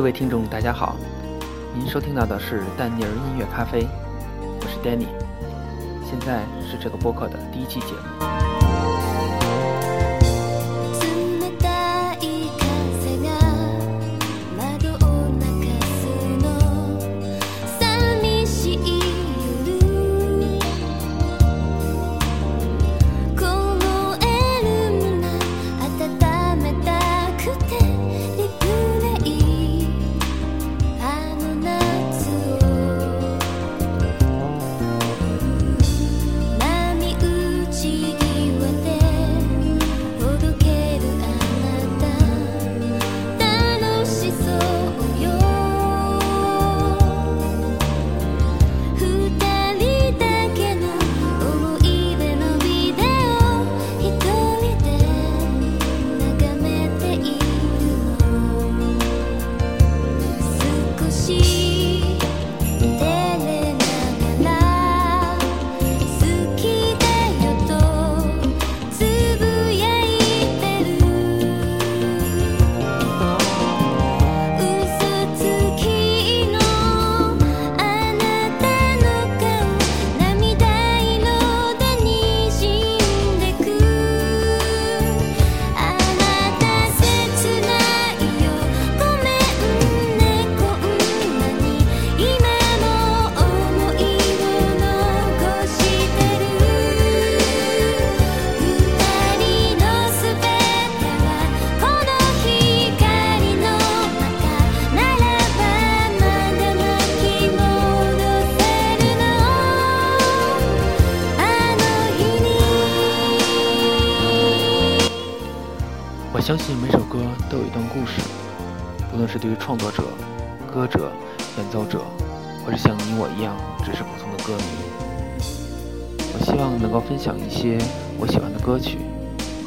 各位听众，大家好，您收听到的是丹尼尔音乐咖啡，我是 Danny，现在是这个播客的第一期节目。我相信每首歌都有一段故事，不论是对于创作者、歌者、演奏者，或是像你我一样只是普通的歌迷。我希望能够分享一些我喜欢的歌曲，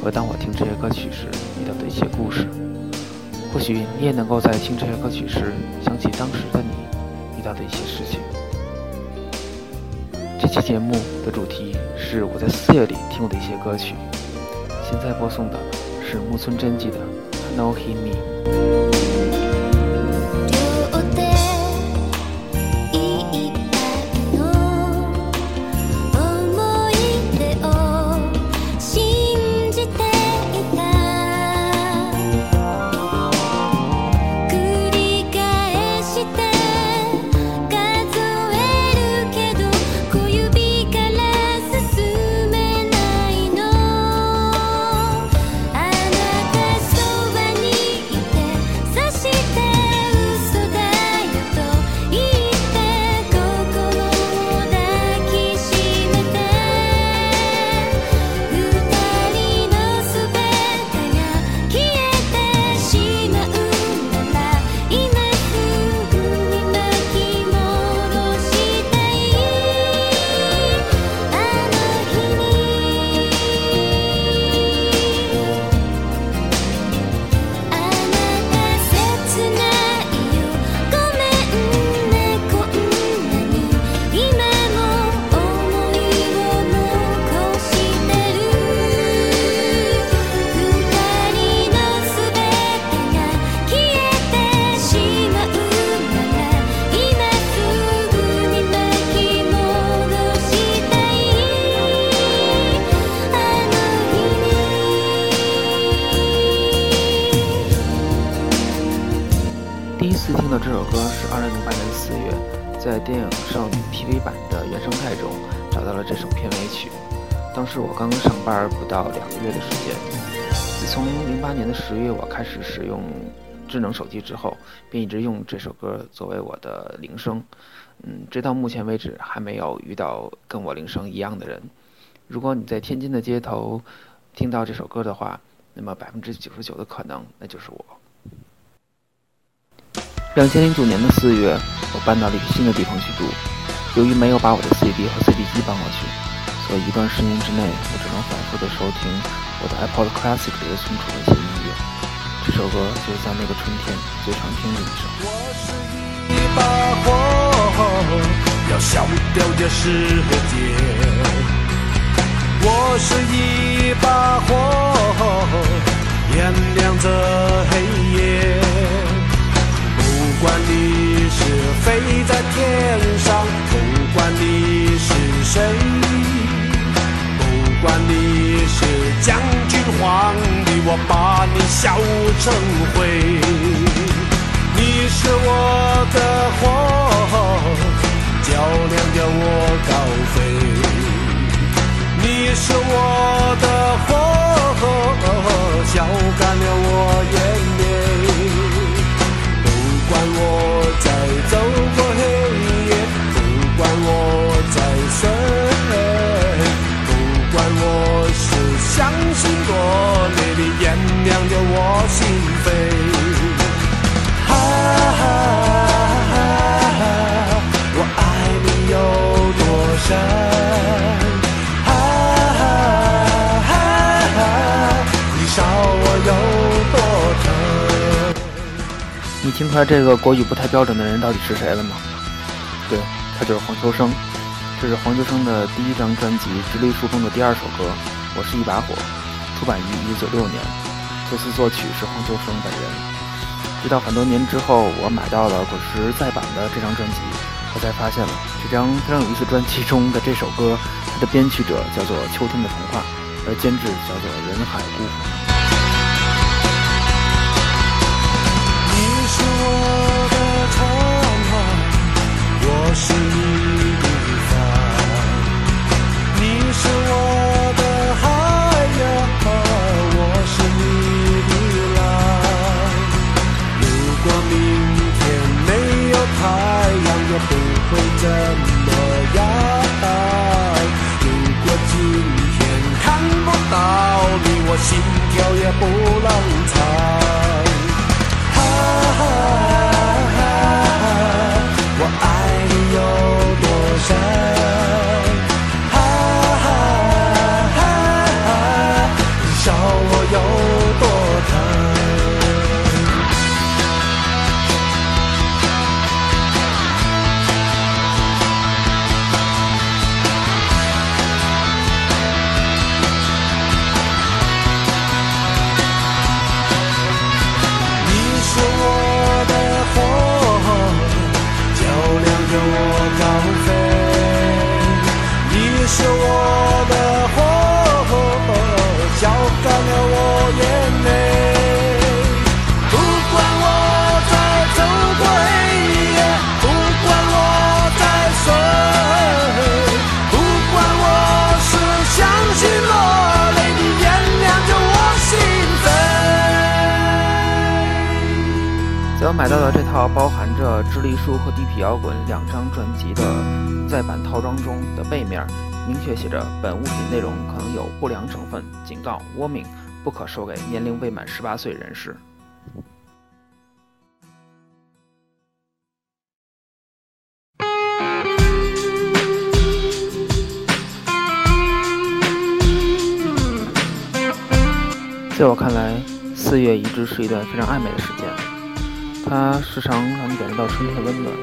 和当我听这些歌曲时遇到的一些故事。或许你也能够在听这些歌曲时想起当时的你遇到的一些事情。这期节目的主题是我在四月里听过的一些歌曲，现在播送的。木村真纪的《k No w h i m n 在电影《少女》TV 版的原生态中找到了这首片尾曲。当时我刚刚上班不到两个月的时间，自从零八年的十月我开始使用智能手机之后，便一直用这首歌作为我的铃声。嗯，直到目前为止还没有遇到跟我铃声一样的人。如果你在天津的街头听到这首歌的话，那么百分之九十九的可能那就是我。两千零九年的四月，我搬到了一个新的地方去住。由于没有把我的 CD 和 CD 机搬过去，所以一段十年之内，我只能反复的收听我的 a p o l e Classic 里存储的音乐。这首歌就是在那个春天最常听的一首。我是一把火，要烧掉这世界。我是一把火。把你笑成灰，你是我的火，照亮了我高飞。你是我的火，烧干了我眼泪。啊你听出来这个国语不太标准的人到底是谁了吗？对，他就是黄秋生。这是黄秋生的第一张专辑《直立树》中的第二首歌《我是一把火》，出版于一九九六年。这次作曲是黄秋生本人。直到很多年之后，我买到了滚石再版的这张专辑。我才发现了这张非常有意思的专辑中的这首歌，它的编曲者叫做秋天的童话，而监制叫做人海孤鸿。你是我的我是你的帆。你是我的海我是你的浪。如果明天没有不会这么样。如果今天看不到你，我心跳也不能。买到的这套包含着《智力书》和《地痞摇滚》两张专辑的再版套装中的背面，明确写着本物品内容可能有不良成分，警告：Warning，不可售给年龄未满十八岁人士。在我看来，四月一直是一段非常暧昧的时间。它时常让你感觉到春天的温暖，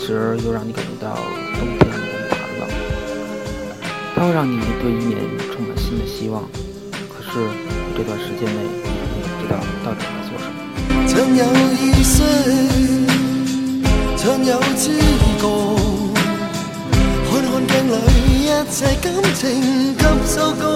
时而又让你感觉到冬天的寒冷。它会让你对一年充满新的希望。可是这段时间内，你不知道到底在做什么。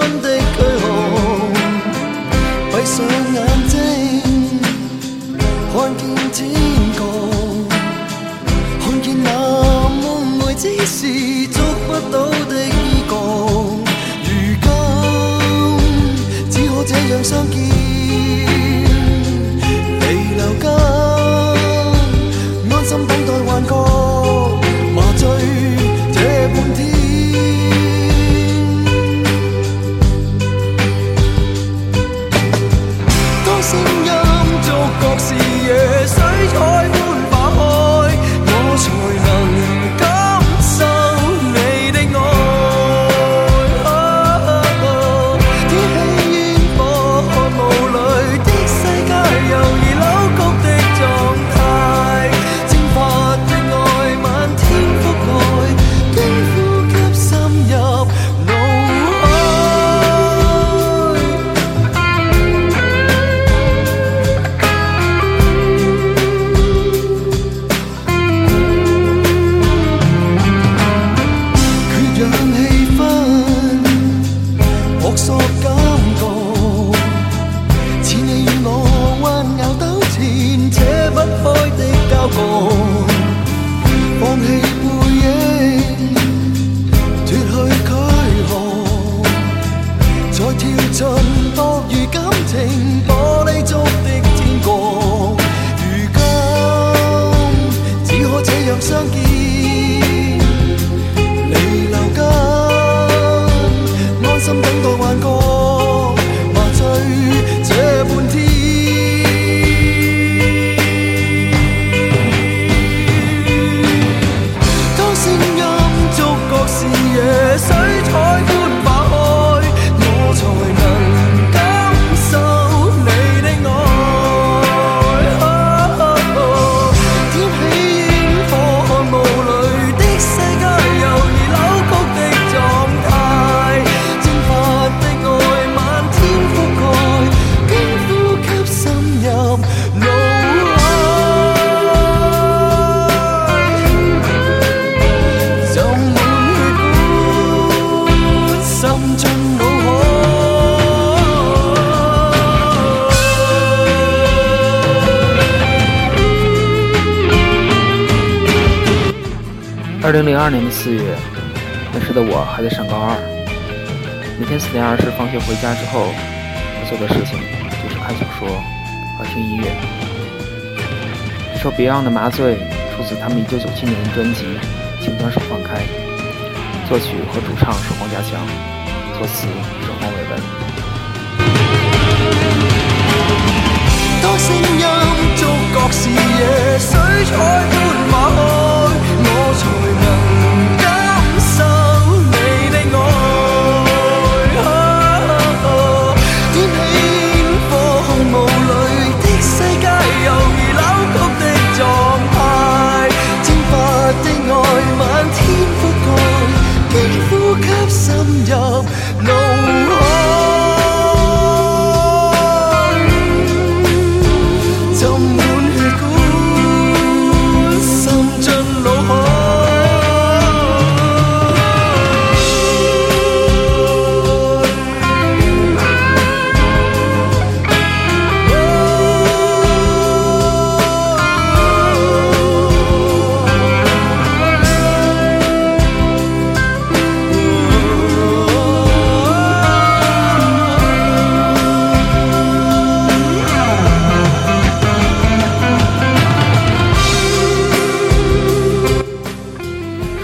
零二年的四月，那时的我还在上高二。每天四点二十放学回家之后，我做的事情就是看小说和听音乐。首 Beyond 的《麻醉》出自他们一九九七年的专辑《请将手放开》，作曲和主唱是黄家强，作词是黄伟文。当声音触觉视野，水彩般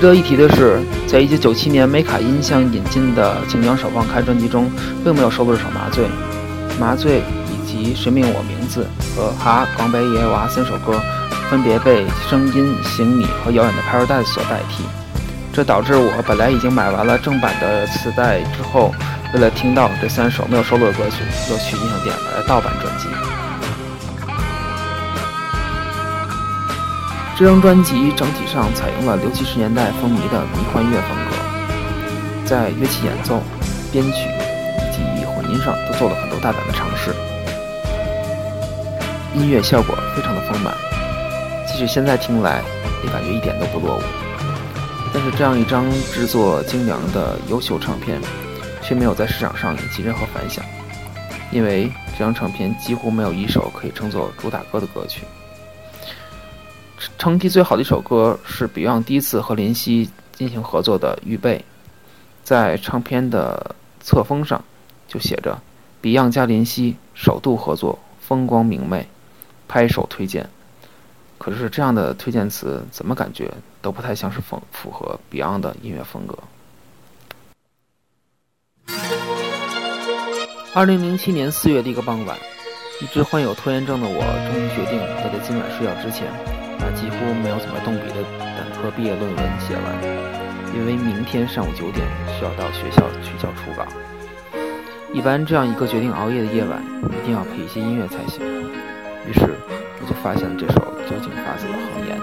值得一提的是，在1997年美卡音像引进的《晋江首放》开专辑中，并没有收录首《麻醉》，《麻醉》以及《谁命我名字》和《哈广北野娃》三首歌，分别被《声音行里》和《遥远的 Paradise》所代替。这导致我本来已经买完了正版的磁带之后，为了听到这三首没有收录的歌曲，又去音响店买了盗版专辑。这张专辑整体上采用了六七十年代风靡的迷幻乐风格，在乐器演奏、编曲以及混音上都做了很多大胆的尝试，音乐效果非常的丰满，即使现在听来也感觉一点都不落伍。但是这样一张制作精良的优秀唱片，却没有在市场上引起任何反响，因为这张唱片几乎没有一首可以称作主打歌的歌曲。成绩最好的一首歌是 Beyond 第一次和林夕进行合作的《预备》，在唱片的侧封上就写着 “Beyond 加林夕首度合作，风光明媚，拍手推荐”。可是这样的推荐词怎么感觉都不太像是符符合 Beyond 的音乐风格。二零零七年四月的一个傍晚，一直患有拖延症的我终于决定要在今晚睡觉之前。把几乎没有怎么动笔的本科毕业论文写完，因为明天上午九点需要到学校去交初稿。一般这样一个决定熬夜的夜晚，一定要配一些音乐才行。于是我就发现了这首酒井法子》的《红言》。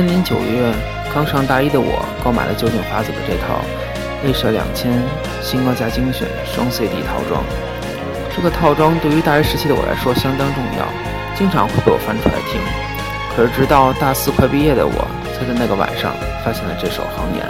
今年九月，刚上大一的我购买了酒井法子的这套《A 社两千星光加精选双 CD 套装》。这个套装对于大一时期的我来说相当重要，经常会被我翻出来听。可是直到大四快毕业的我，才在那个晚上发现了这首《红言》。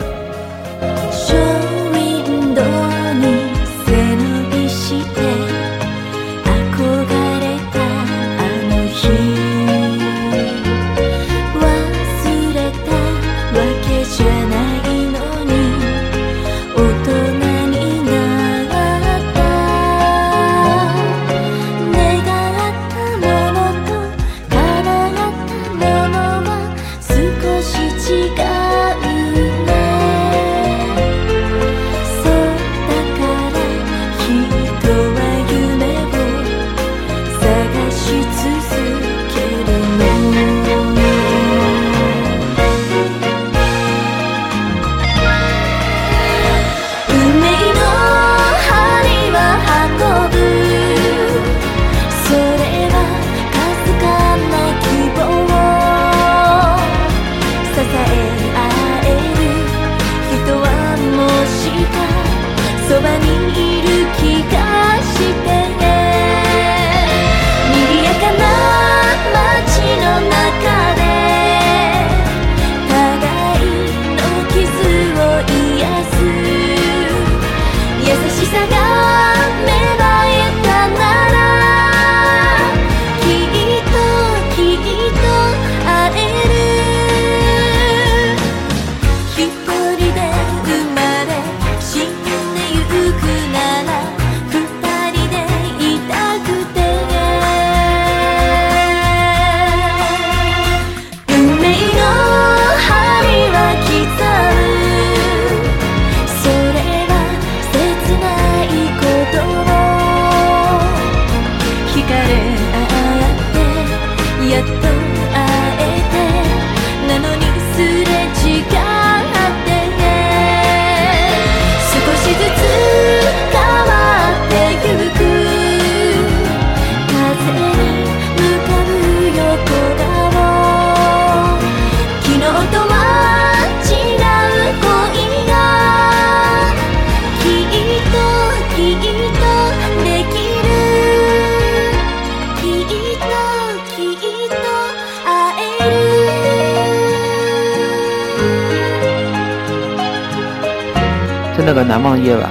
那个难忘夜晚，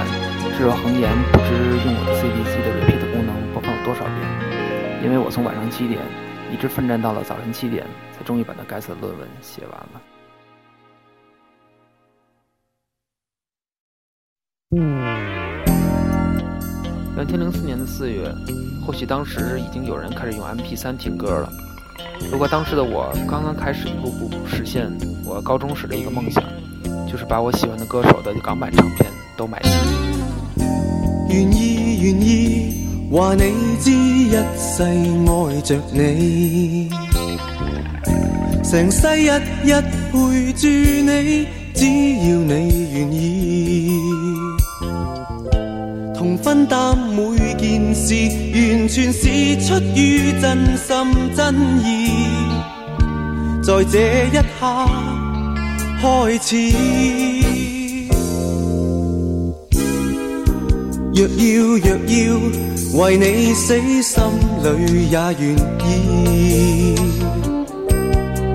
炙热恒言不知用我的 C D C 的 repeat 功能播放了多少遍，因为我从晚上七点一直奋战到了早晨七点，才终于把那该死的论文写完了。嗯，两千零四年的四月，或许当时已经有人开始用 M P 三听歌了。如果当时的我刚刚开始一步步实现我高中时的一个梦想。就是把我喜欢的歌手的港版唱片都买齐。愿意愿意，话你知一世爱着你，成世日日陪住你，只要你愿意，同分担每件事，完全是出于真心真意，在这一刻。开始，若要若要为你死，心里也愿意。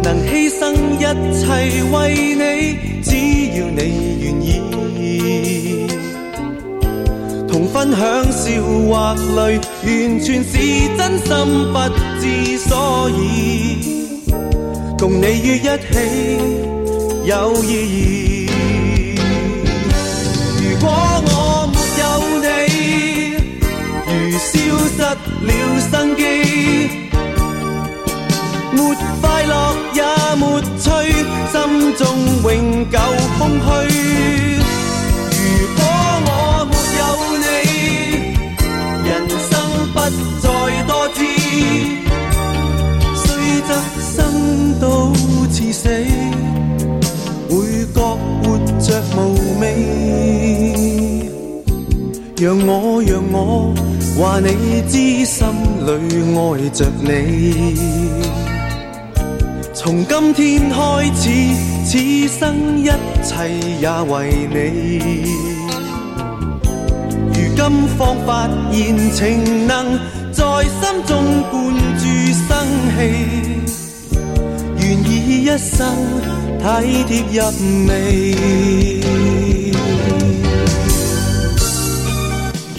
能牺牲一切为你，只要你愿意。同分享笑或泪，完全是真心，不知所以。共你于一起。有意义。如果我没有你，如消失了生机，没快乐也没趣，心中永久空虚。如果我没有你，人生不再多姿。让我，让我话你知，心里爱着你。从今天开始，此生一切也为你。如今方发现情能在心中灌注生气，愿以一生体贴入微。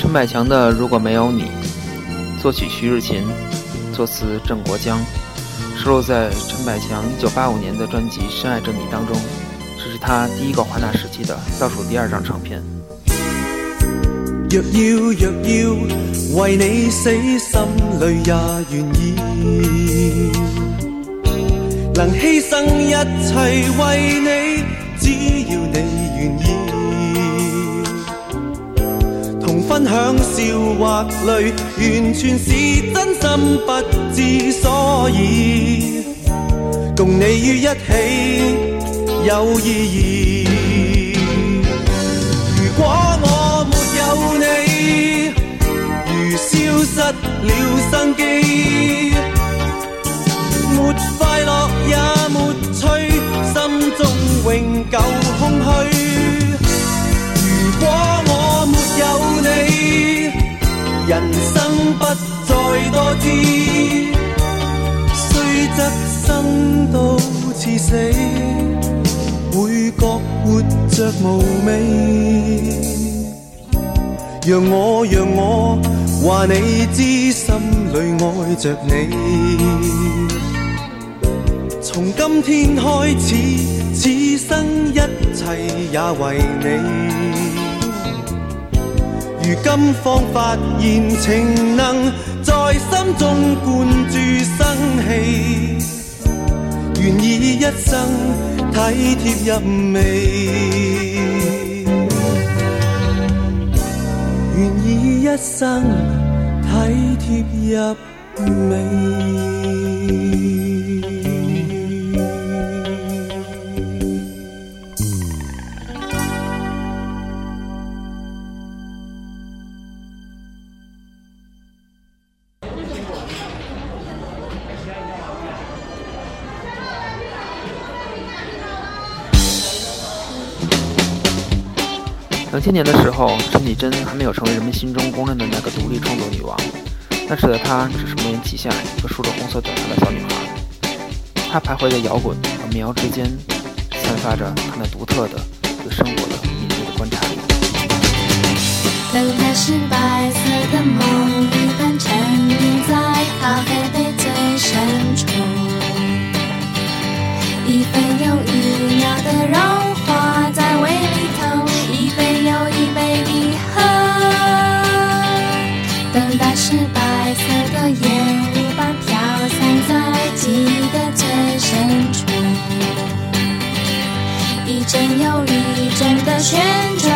陈百强的《如果没有你》，作曲徐日勤，作词郑国江，收录在陈百强1985年的专辑《深爱着你》当中。这是他第一个华纳时期的倒数第二张唱片。若要若要为你死，心里也愿意，能牺牲一切为你，只要你愿意。分享笑或泪，完全是真心，不知所以。共你于一起有意义。如果我没有你，如消失了生机，没快乐也没趣，心中永久空虚。如果人生不再多姿，虽则生到似死，会觉活着无味。让我让我话你知，心里爱着你。从今天开始，此生一切也为你。如今方发现，情能在心中灌注生气，愿意一生体贴入微，愿意一生体贴入微。青年的时候，陈绮贞还没有成为人们心中公认的那个独立创作女王，那时的她只是慕言旗下、一个梳着红色短发的小女孩。她徘徊在摇滚和民谣之间，散发着她那独特的对生活的敏锐的观察力。等是白色的梦，一半沉溺在咖啡杯最深处，一分又一秒的融化在微真有力真的旋转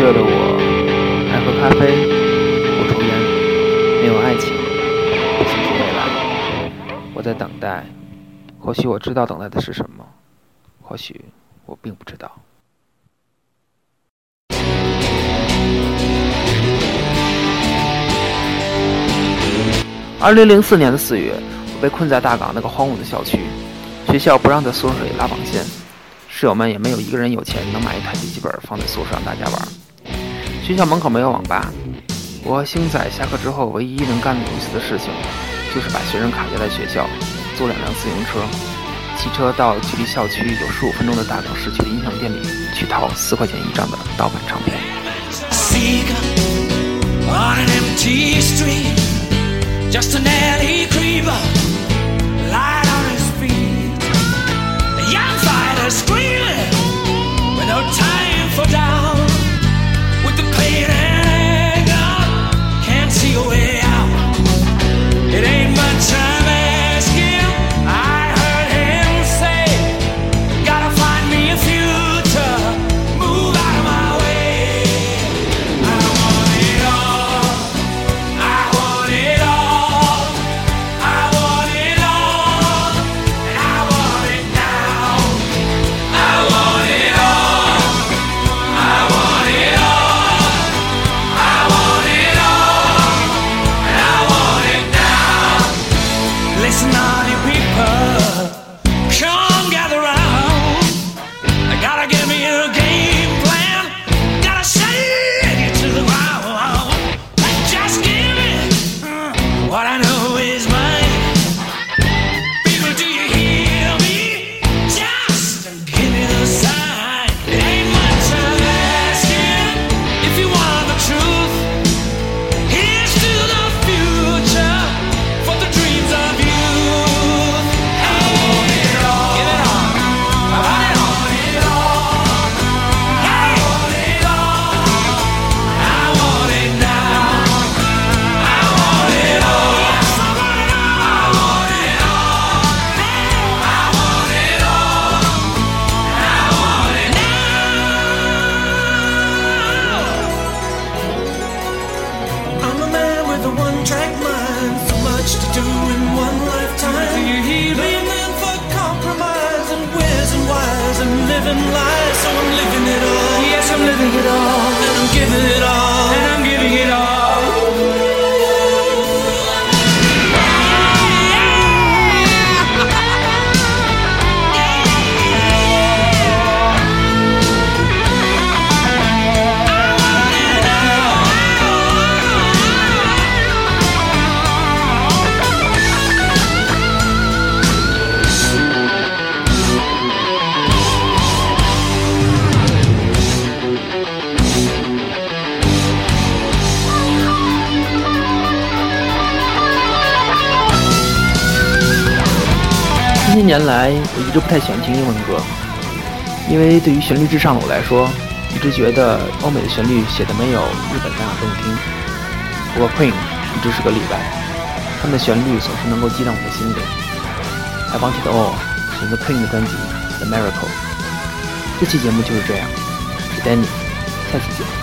热的我，爱喝咖啡，不抽烟，没有爱情，不清楚未来。我在等待，或许我知道等待的是什么，或许我并不知道。二零零四年的四月，我被困在大港那个荒芜的小区，学校不让在宿舍里拉网线，室友们也没有一个人有钱能买一台笔记本放在宿舍让大家玩。学校门口没有网吧，我和星仔下课之后唯一能干的类似的事情，就是把学生卡留在学校，租两辆自行车，骑车到距离校区有十五分钟的大城市区的音响店里去淘四块钱一张的盗版唱片。年来，我一直不太喜欢听英文歌，因为对于旋律至上的我来说，一直觉得欧美的旋律写的没有日本那样动听。不过 Queen 一直是个例外，他们的旋律总是能够激荡我的心灵。I wanted all，选择 Queen 的专辑《The Miracle》。这期节目就是这样，是 Danny，下次见。